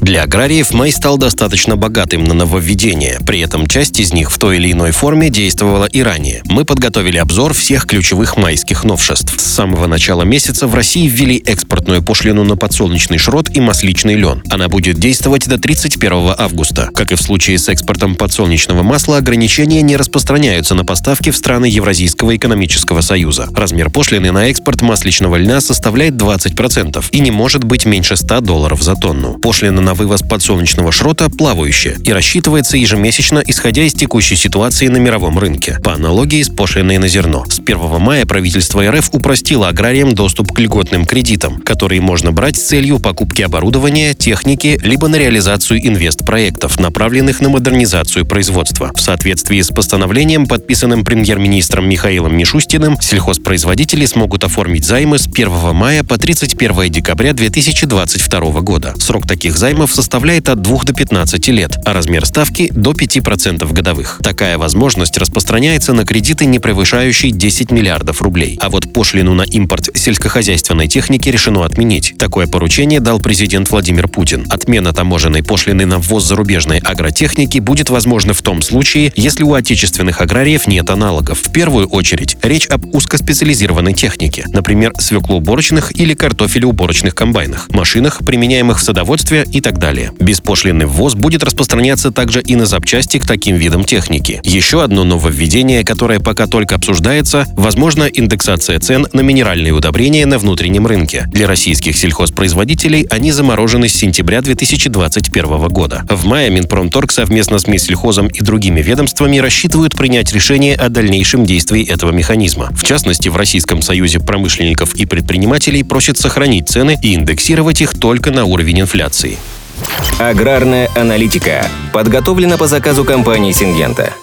Для аграриев май стал достаточно богатым на нововведения, при этом часть из них в той или иной форме действовала и ранее. Мы подготовили обзор всех ключевых майских новшеств. С самого начала месяца в России ввели экспортную пошлину на подсолнечный шрот и масличный лен. Она будет действовать до 31 августа. Как и в случае с экспортом подсолнечного масла, ограничения не распространяются на поставки в страны Евразийского экономического союза. Размер пошлины на экспорт масличного льна составляет 20% и не может быть меньше 100 долларов за тонну. Пошлина на вывоз подсолнечного шрота плавающая и рассчитывается ежемесячно, исходя из текущей ситуации на мировом рынке, по аналогии с пошлиной на зерно. С 1 мая правительство РФ упростило аграриям доступ к льготным кредитам, которые можно брать с целью покупки оборудования, техники, либо на реализацию инвестпроектов, направленных на модернизацию производства. В соответствии с постановлением, подписанным премьер-министром Михаилом Мишустиным, сельхозпроизводители смогут оформить займы с 1 мая по 31 декабря 2022 года. Срок таких займов займов составляет от 2 до 15 лет, а размер ставки – до 5% годовых. Такая возможность распространяется на кредиты, не превышающие 10 миллиардов рублей. А вот пошлину на импорт сельскохозяйственной техники решено отменить. Такое поручение дал президент Владимир Путин. Отмена таможенной пошлины на ввоз зарубежной агротехники будет возможна в том случае, если у отечественных аграриев нет аналогов. В первую очередь речь об узкоспециализированной технике, например, свеклоуборочных или картофелеуборочных комбайнах, машинах, применяемых в садоводстве и так далее. Беспошлинный ввоз будет распространяться также и на запчасти к таким видам техники. Еще одно нововведение, которое пока только обсуждается, возможно, индексация цен на минеральные удобрения на внутреннем рынке. Для российских сельхозпроизводителей они заморожены с сентября 2021 года. В мае Минпромторг совместно с Минсельхозом и другими ведомствами рассчитывают принять решение о дальнейшем действии этого механизма. В частности, в Российском союзе промышленников и предпринимателей просят сохранить цены и индексировать их только на уровень инфляции. Аграрная аналитика подготовлена по заказу компании «Сингента».